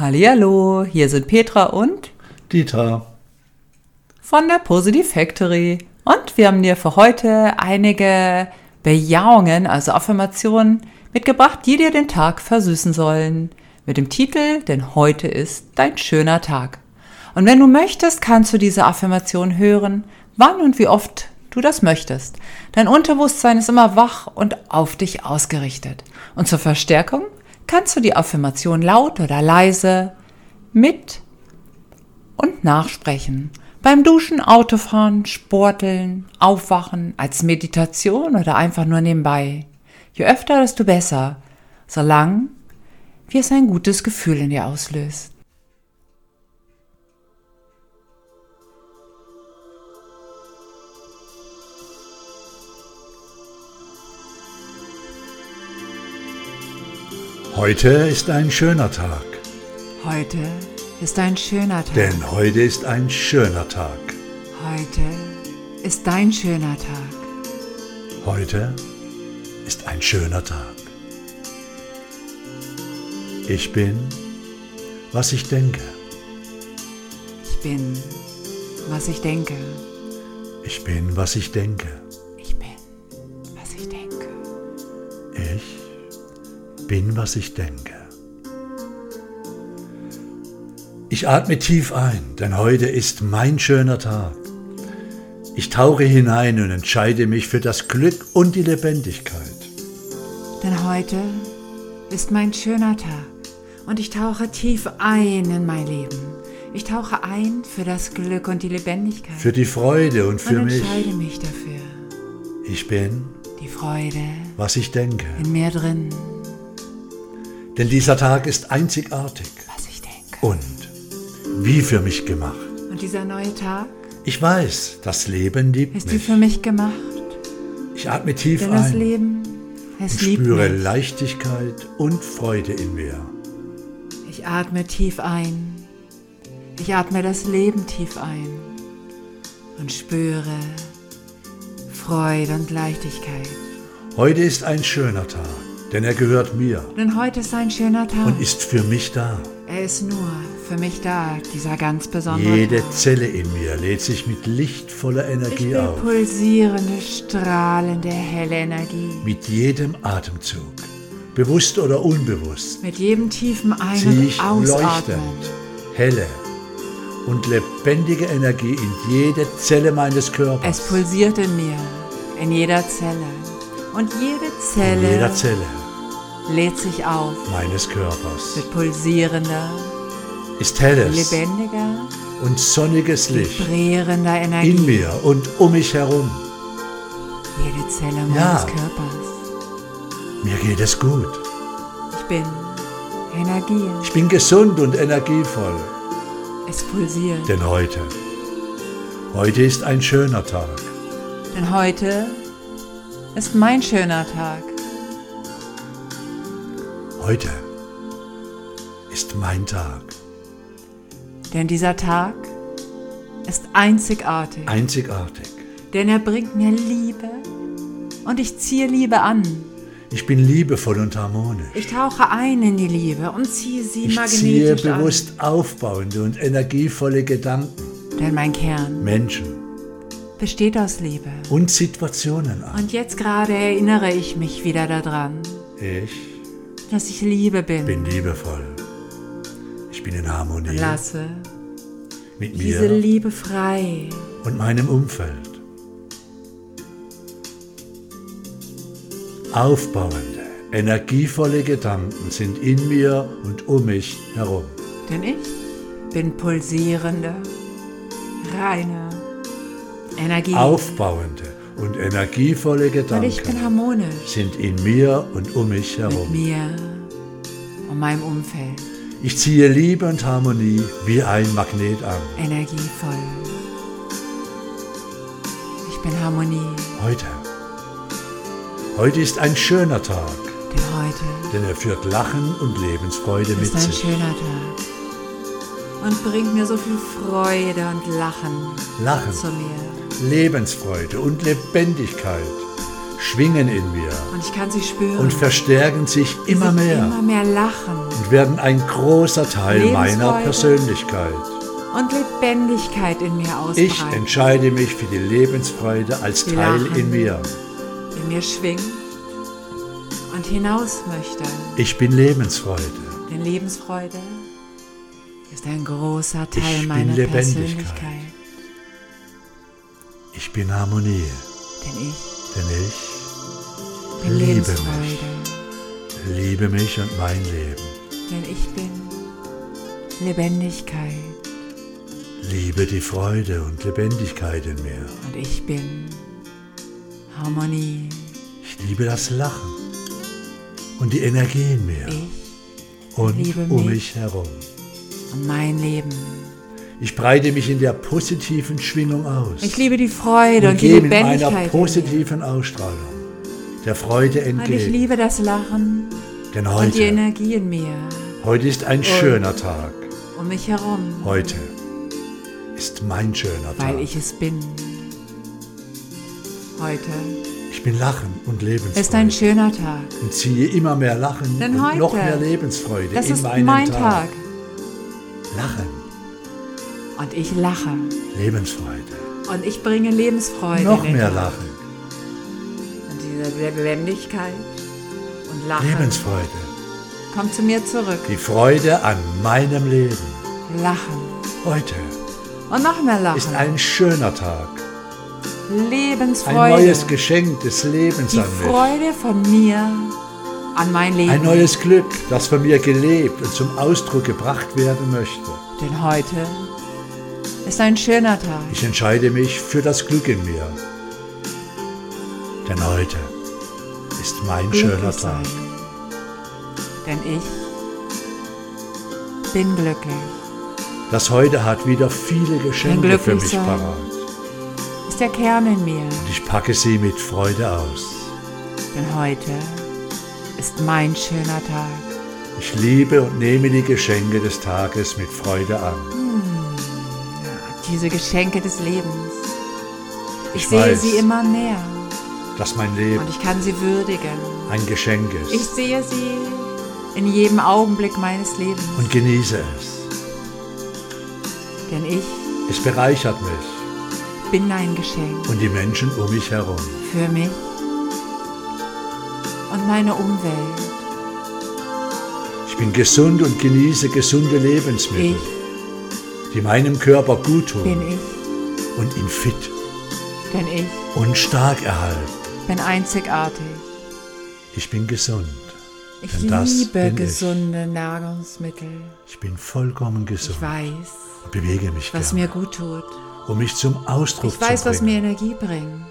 Hallihallo, hier sind Petra und Dieter. von der Positive Factory. Und wir haben dir für heute einige Bejahungen, also Affirmationen, mitgebracht, die dir den Tag versüßen sollen. Mit dem Titel, denn heute ist dein schöner Tag. Und wenn du möchtest, kannst du diese Affirmation hören, wann und wie oft du das möchtest. Dein Unterbewusstsein ist immer wach und auf dich ausgerichtet. Und zur Verstärkung kannst du die Affirmation laut oder leise mit und nachsprechen. Beim Duschen, Autofahren, Sporteln, Aufwachen, als Meditation oder einfach nur nebenbei. Je öfter, desto besser, solange wie es ein gutes Gefühl in dir auslöst. Heute ist ein schöner Tag, Heute ist ein schöner Tag. denn heute ist ein schöner Tag. Heute ist dein schöner Tag. Heute ist ein schöner Tag. Ich bin, was ich denke. Ich bin, was ich denke. Ich bin, was ich denke. Bin, was ich denke. Ich atme tief ein, denn heute ist mein schöner Tag. Ich tauche hinein und entscheide mich für das Glück und die Lebendigkeit. Denn heute ist mein schöner Tag und ich tauche tief ein in mein Leben. Ich tauche ein für das Glück und die Lebendigkeit Für die Freude und für und mich. entscheide mich dafür. Ich bin, Die Freude was ich denke. in mir drin, Denn dieser Tag ist einzigartig was ich denke. und wie für mich gemacht. Und dieser neue Tag Ich weiß, das Leben liebt ist wie mich. für mich gemacht. Ich atme tief Denn das ein Leben, es und liebt spüre mich. Leichtigkeit und Freude in mir. Ich atme tief ein. Ich atme das Leben tief ein und spüre Freude und Leichtigkeit. Heute ist ein schöner Tag, denn er gehört mir Denn heute ist ein schöner Tag. und ist für mich da. er ist nur für mich da, dieser ganz besondere Jede Tag. Zelle in mir lädt sich mit lichtvoller Ich Energie will auf. pulsierende, strahlende, helle Energie. Mit jedem Atemzug, bewusst oder unbewusst, Mit jedem tiefen Ein- und ich Ausatmen. leuchtend, helle und lebendige Energie in jede Zelle meines Es Körpers. pulsiert in mir, in jeder Zelle. Und jede Zelle, In jeder Zelle lädt sich auf meines Körpers mit pulsierender, ist helles lebendiger, und sonniges Licht vibrierender Energie. in mir und um mich herum. Jede Zelle meines Ja. Körpers. Mir geht es gut. Ich bin Energie. Ich bin gesund und energievoll. Es pulsiert. Denn heute, heute ist ein schöner Tag. Denn heute ist mein schöner Tag. Heute ist mein Tag. Denn dieser Tag ist einzigartig. Einzigartig. Denn er bringt mir Liebe und ich ziehe Liebe an. Ich bin liebevoll und harmonisch. Ich tauche ein in die Liebe und ziehe sie Ich magnetisch ziehe an. bewusst aufbauende und energievolle Gedanken, Denn mein Kern Menschen besteht aus Liebe. und Situationen an. Und jetzt gerade erinnere ich mich wieder daran, Ich dass ich Liebe bin. bin liebevoll. Ich bin in Harmonie Lasse mit diese mir Liebe frei. und meinem Umfeld. Aufbauende, energievolle Gedanken sind in mir und um mich herum. Denn ich bin pulsierende, reine Energie. Aufbauende und energievolle Gedanken sind in mir und um mich mit herum. mir und meinem Umfeld. Ich ziehe Liebe und Harmonie wie ein Magnet an. Energievoll. Ich bin Harmonie. Heute. Heute ist ein schöner Tag, Denn heute denn er führt Lachen und Lebensfreude mit ist ein sich. schöner Tag. Und bringt mir so viel Freude und Lachen Lachen, zu mir. Lebensfreude und Lebendigkeit schwingen in mir Und ich kann sie spüren. und verstärken sich immer mehr Immer mehr lachen. und werden ein großer Teil meiner. Persönlichkeit. Und Lebendigkeit in mir ausbreiten. Ich entscheide mich für die Lebensfreude als Die Teil lachen. in mir. in mir schwingt und hinaus möchte. Ich bin Lebensfreude. Denn Lebensfreude ist ein großer Teil Ich bin meiner Lebendigkeit. Persönlichkeit. Ich bin Harmonie, Denn ich denn ich bin Liebe Lebensfreude. liebe mich und mein Leben. Denn ich bin Lebendigkeit. Liebe die Freude und Lebendigkeit in mir. Und ich bin Harmonie. Ich liebe das Lachen und die Energie in mir Ich und um mich. mich herum. Und mein Leben. Ich breite mich in der positiven Schwingung aus Ich liebe die Freude und und, die Lebendigkeit. in mir. positiven Ausstrahlung der Freude Und ich entgegen. liebe das Lachen Denn und die heute, Energie in mir. heute ist ein schöner Tag. Um mich herum. Heute ist mein schöner Tag. Weil ich es bin. Heute Ich bin Lachen und Lebensfreude. ist ein schöner Tag. und ziehe immer mehr Lachen Denn und heute, noch mehr Lebensfreude Das in ist meinen mein Tag. Tag. Lachen, Und ich lache. Lebensfreude, Und ich bringe Lebensfreude noch mehr Tag. Lachen, Und diese Lebendigkeit und Lachen Lebensfreude, kommt zu mir zurück. die Freude an meinem Leben. Lachen. Heute Und noch mehr Lachen. ist ein schöner Tag, ein Lebensfreude. neues Geschenk des Lebens Die an mich. Freude von mir an mein Leben. Ein neues Glück, das von mir gelebt und zum Ausdruck gebracht werden möchte. Denn heute ist ein schöner Tag. Ich entscheide mich für das Glück in mir. Denn heute ist mein schöner Glücklich Tag. sein. Denn ich bin glücklich. Das heute hat wieder viele Geschenke für mich sein. parat. Ist der Kern in mir. Und ich packe sie mit Freude aus. Denn heute ist mein schöner Tag. Ich liebe und nehme die Geschenke des Tages mit Freude an. Diese Geschenke des Lebens. Ich, Ich sehe weiß. sie immer mehr Dass mein Leben und ich kann sie würdigen. ein Geschenk Ich ist. sehe sie in jedem Augenblick meines Lebens. Und genieße es. Denn ich Es bereichert mich bin ein Geschenk und die Menschen um mich herum. für mich meine Umwelt. Ich bin gesund und genieße gesunde Lebensmittel, Ich die meinem Körper gut bin tun ich, und ihn fit denn ich und stark erhalten. bin einzigartig. Ich bin gesund. Ich liebe bin ich. gesunde Nahrungsmittel. Ich bin vollkommen gesund. Ich weiß, und bewege mich was gerne, mir gut tut. um mich zum Ausdruck Ich weiß, zu was bringen. mir Energie bringt.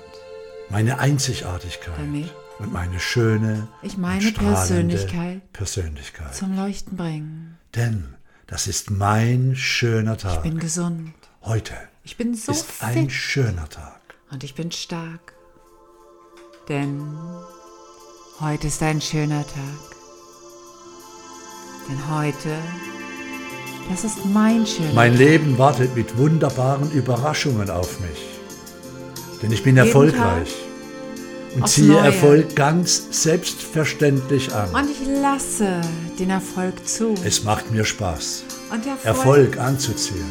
meine Einzigartigkeit Damit und meine schöne ich meine Persönlichkeit Persönlichkeit. Zum Leuchten bringen. Denn das ist mein schöner Ich Tag. bin gesund. Heute Ich bin so ist ein fit schöner Tag. und ich bin stark. Denn heute ist ein schöner Tag. Denn heute, das ist mein schöner Mein Tag. Leben wartet mit wunderbaren Überraschungen auf mich. Denn ich bin Jeden erfolgreich und aufs ziehe Neue. Erfolg ganz selbstverständlich an. Und ich lasse den Erfolg zu. Es macht mir Spaß, Und Erfolg, Erfolg anzuziehen.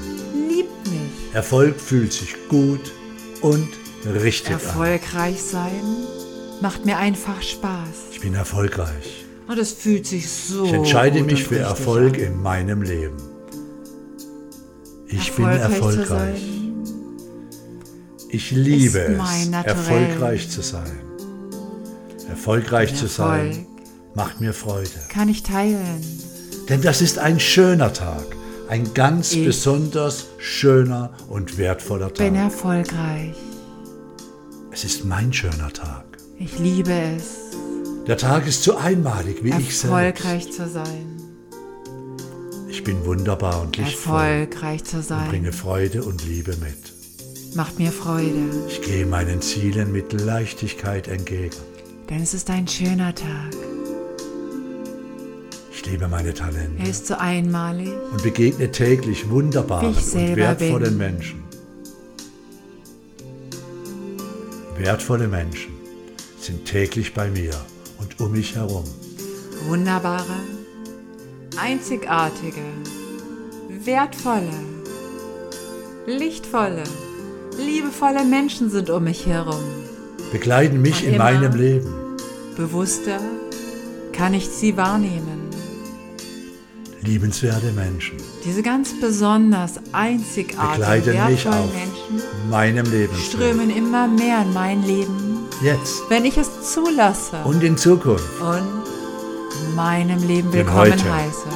liebt mich. Erfolg fühlt sich gut und richtig an. Erfolgreich sein macht mir einfach Spaß. Ich bin erfolgreich. Und es fühlt sich so Ich entscheide mich für Erfolg an. in meinem Leben. Ich bin Erfolgreich. Ich liebe es, erfolgreich zu sein. Erfolgreich zu Erfolg sein macht mir Freude. kann ich teilen. Denn das ist ein schöner Tag. Ein ganz Ich besonders schöner und wertvoller Bin Tag. erfolgreich. Es ist mein schöner Tag. Ich liebe es, Der Tag ist so einmalig wie ich selbst. erfolgreich zu sein. Ich bin wunderbar und lichtvoll Erfolgreich zu und bringe sein Freude und Liebe mit. macht mir Freude, Ich gehe meinen Zielen mit Leichtigkeit entgegen. Denn es ist ein schöner Tag. Ich liebe meine Talente Er ist so einmalig. und begegne täglich wunderbaren und wertvollen bin. Menschen. Wertvolle Menschen, sind täglich bei mir und um mich herum. Wunderbare, einzigartige, wertvolle, lichtvolle, liebevolle Menschen sind um mich herum. Begleiten mich in meinem Leben. Bewusster kann ich sie wahrnehmen. Liebenswerte Menschen Diese ganz besonders einzigartigen, begleiten mich wertvollen Menschen meinem Lebensweg. strömen immer mehr in mein Leben, Jetzt wenn ich es zulasse und in Zukunft und in meinem Leben Denn willkommen heute- heiße.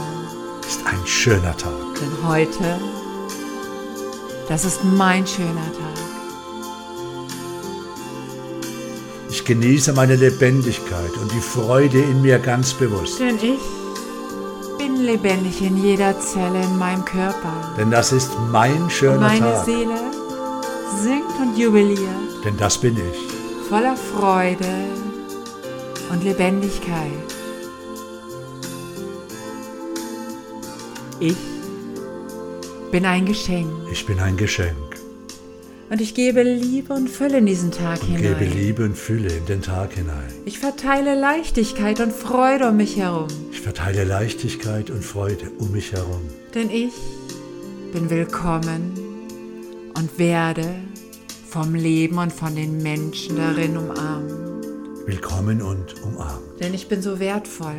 ist ein schöner Tag. Denn heute, das ist mein schöner Tag. Ich genieße meine Lebendigkeit und die Freude in mir ganz bewusst. Denn ich bin lebendig in jeder Zelle in meinem Körper. Denn das ist mein schöner Meine Tag. Seele singt und jubiliert, Denn das bin ich. voller Freude und Lebendigkeit. Ich bin ein Geschenk Ich bin ein Geschenk. Und ich gebe Liebe und Fülle in diesen Tag und hinein. gebe Liebe und Fülle in den Tag hinein. Ich verteile Leichtigkeit und Freude um mich herum, Ich verteile Leichtigkeit und Freude um mich herum. denn ich bin willkommen und werde vom Leben und von den Menschen darin umarmt. Willkommen und umarmt. Denn ich bin so wertvoll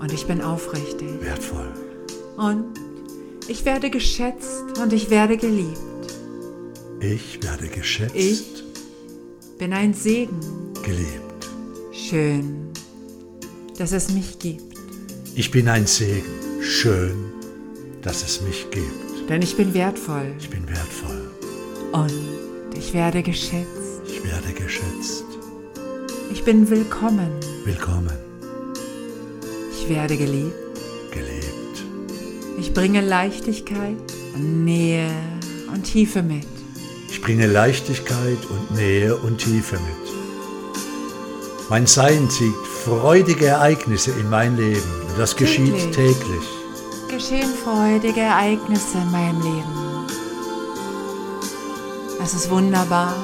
und ich bin aufrichtig Wertvoll. und ich werde geschätzt und ich werde geliebt. Ich werde geschätzt, Ich bin ein Segen. geliebt. Schön, dass es mich gibt, Ich bin ein Segen. Schön, dass es mich gibt. denn ich bin wertvoll Ich bin wertvoll. und ich werde geschätzt. Ich werde geschätzt. Ich bin willkommen. Willkommen. Ich werde geliebt. Gelebt. Ich bringe Leichtigkeit und Nähe und Tiefe mit. Ich bringe Leichtigkeit und Nähe und Tiefe mit. Mein Sein zieht freudige Ereignisse in mein Leben. Und das geschieht Täglich. täglich. Geschehen freudige Ereignisse in meinem Leben. Es ist wunderbar,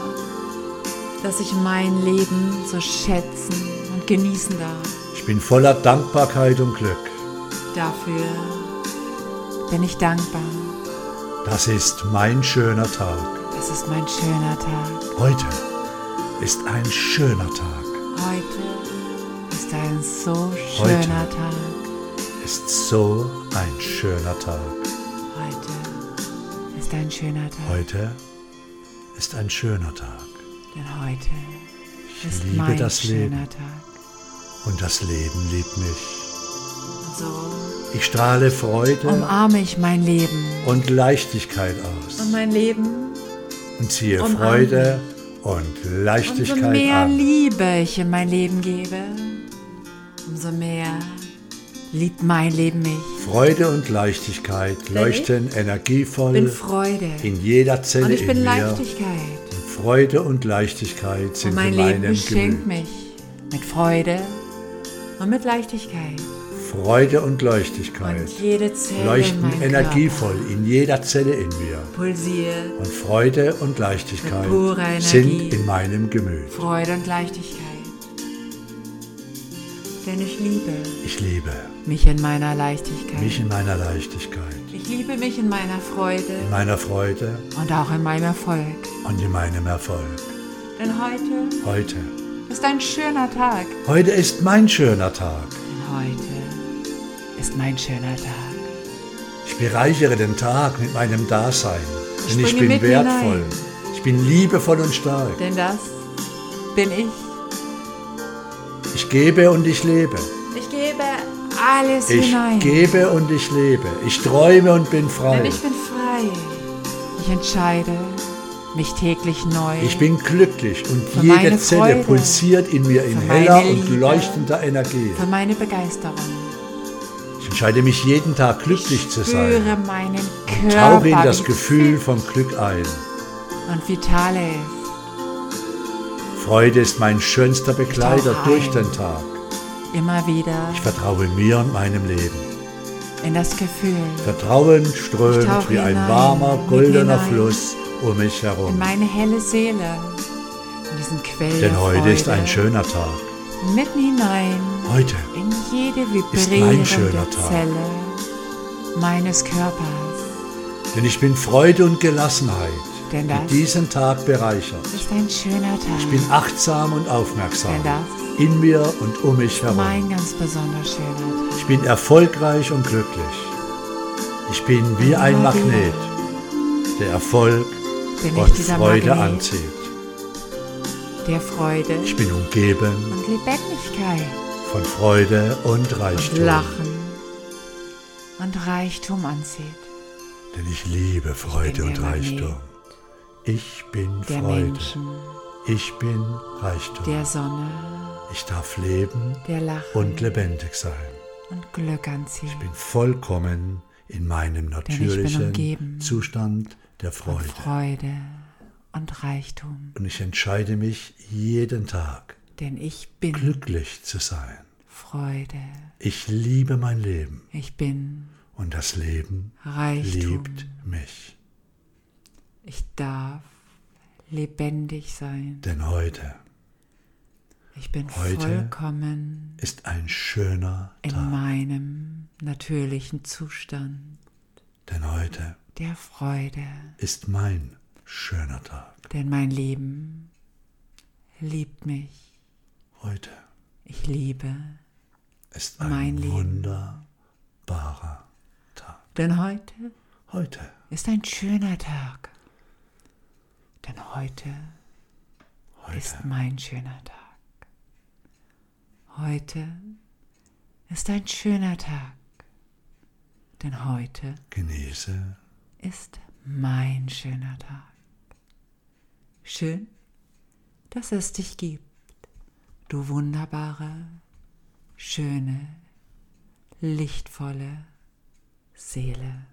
dass ich mein Leben so schätzen und genießen darf. Ich bin voller Dankbarkeit und Glück. Dafür bin ich dankbar. Das ist mein schöner Tag. Es ist mein schöner Tag. Heute ist ein schöner Tag. Heute ist ein so Heute. schöner Tag. Ist so ein schöner Tag. Heute ist ein schöner Tag. Heute ist ein schöner Tag. Denn heute Ich ist liebe mein das schöner Leben Tag. und das Leben liebt mich. So Ich strahle Freude umarme ich mein Leben. und Leichtigkeit aus Und mein Leben, und ziehe umarme Freude und umso Leichtigkeit mehr an. Liebe ich in mein Leben gebe, umso mehr liebt mein Leben mich. Freude und Leichtigkeit leuchten Ich bin energievoll Freude in jeder Zelle und ich bin in mir. Leichtigkeit. Und Freude und Leichtigkeit Und sind mein in Leben meinem beschenkt Gemüt. mich mit Freude und mit Leichtigkeit. Freude und Leichtigkeit Und leuchten energievoll Körper in jeder Zelle in mir. pulsiert Und Freude und Leichtigkeit Energie. sind in meinem Gemüt. Freude und Leichtigkeit. Denn ich liebe Ich liebe mich in meiner Leichtigkeit. mich in meiner Leichtigkeit, ich liebe mich in meiner Freude in meiner Freude und auch in meinem Erfolg. und in meinem Erfolg. Denn heute Heute. ist ein schöner Tag. Heute ist mein schöner Tag. Denn heute ist mein schöner Tag. Ich bereichere den Tag mit meinem Dasein, denn ich springe bin mit wertvoll. hinein. Ich bin liebevoll und stark. Denn das bin ich. Ich gebe und ich lebe. Ich gebe alles Ich hinein. gebe und ich lebe. Ich träume und bin Denn frei. ich bin frei. Ich entscheide mich täglich neu. Ich bin glücklich und Für jede Zelle Freude. pulsiert in mir in Für heller und leuchtender Energie. für meine Begeisterung. Entscheide mich jeden Tag glücklich zu sein. Spüre meinen Körper. Tauche in das Gefühl vom Glück ein. Und vital ist. Freude ist mein schönster Begleiter durch den Tag. Immer wieder Ich vertraue mir und meinem Leben. in das Gefühl. Vertrauen strömt wie ein warmer, goldener. Fluss um mich in herum. meine helle Seele. Und diesen Quell Denn heute Freude, ist ein schöner Tag. mitten hinein Heute in jede ist mein schöner vibrierende Tag. Zelle meines Körpers. Denn ich bin Freude und Gelassenheit, Denn das die diesen Tag bereichert. ist ein schöner Tag. Ich bin achtsam und aufmerksam Denn das in mir und um mich herum. mein ganz besonders schöner Tag. Ich bin erfolgreich und glücklich. Ich bin wie ein Magnet, der Erfolg Bin und Freude Magnet anzieht. der Freude Ich bin umgeben und Lebendigkeit von Freude und und Reichtum. Lachen und Reichtum anzieht. Denn ich liebe Freude bin und Reichtum. Ich bin Der Freude. Menschen, Ich bin Reichtum. der Sonne, Ich darf leben und lebendig sein. und Glück anzieht. Ich bin vollkommen in meinem ich natürlichen Zustand der und Freude. Freude und Reichtum. Und ich entscheide mich jeden Tag, Denn ich bin glücklich zu sein. Freude. Ich liebe mein Leben Ich bin und das Leben Reichtum. liebt mich. Ich darf lebendig sein. Denn heute Ich bin Heute vollkommen ist ein schöner in Tag. meinem natürlichen Zustand Denn heute der Freude. ist mein schöner Tag. Denn mein Leben liebt mich. Heute Ich liebe. Ist ein Mein Leben. wunderbarer Tag. Denn heute Heute ist ein schöner Tag. Denn heute Heute ist mein schöner Tag. Heute ist ein schöner Tag. Denn heute genieße ist mein schöner Tag. Schön, dass es dich gibt, du wunderbare, schöne, lichtvolle Seele.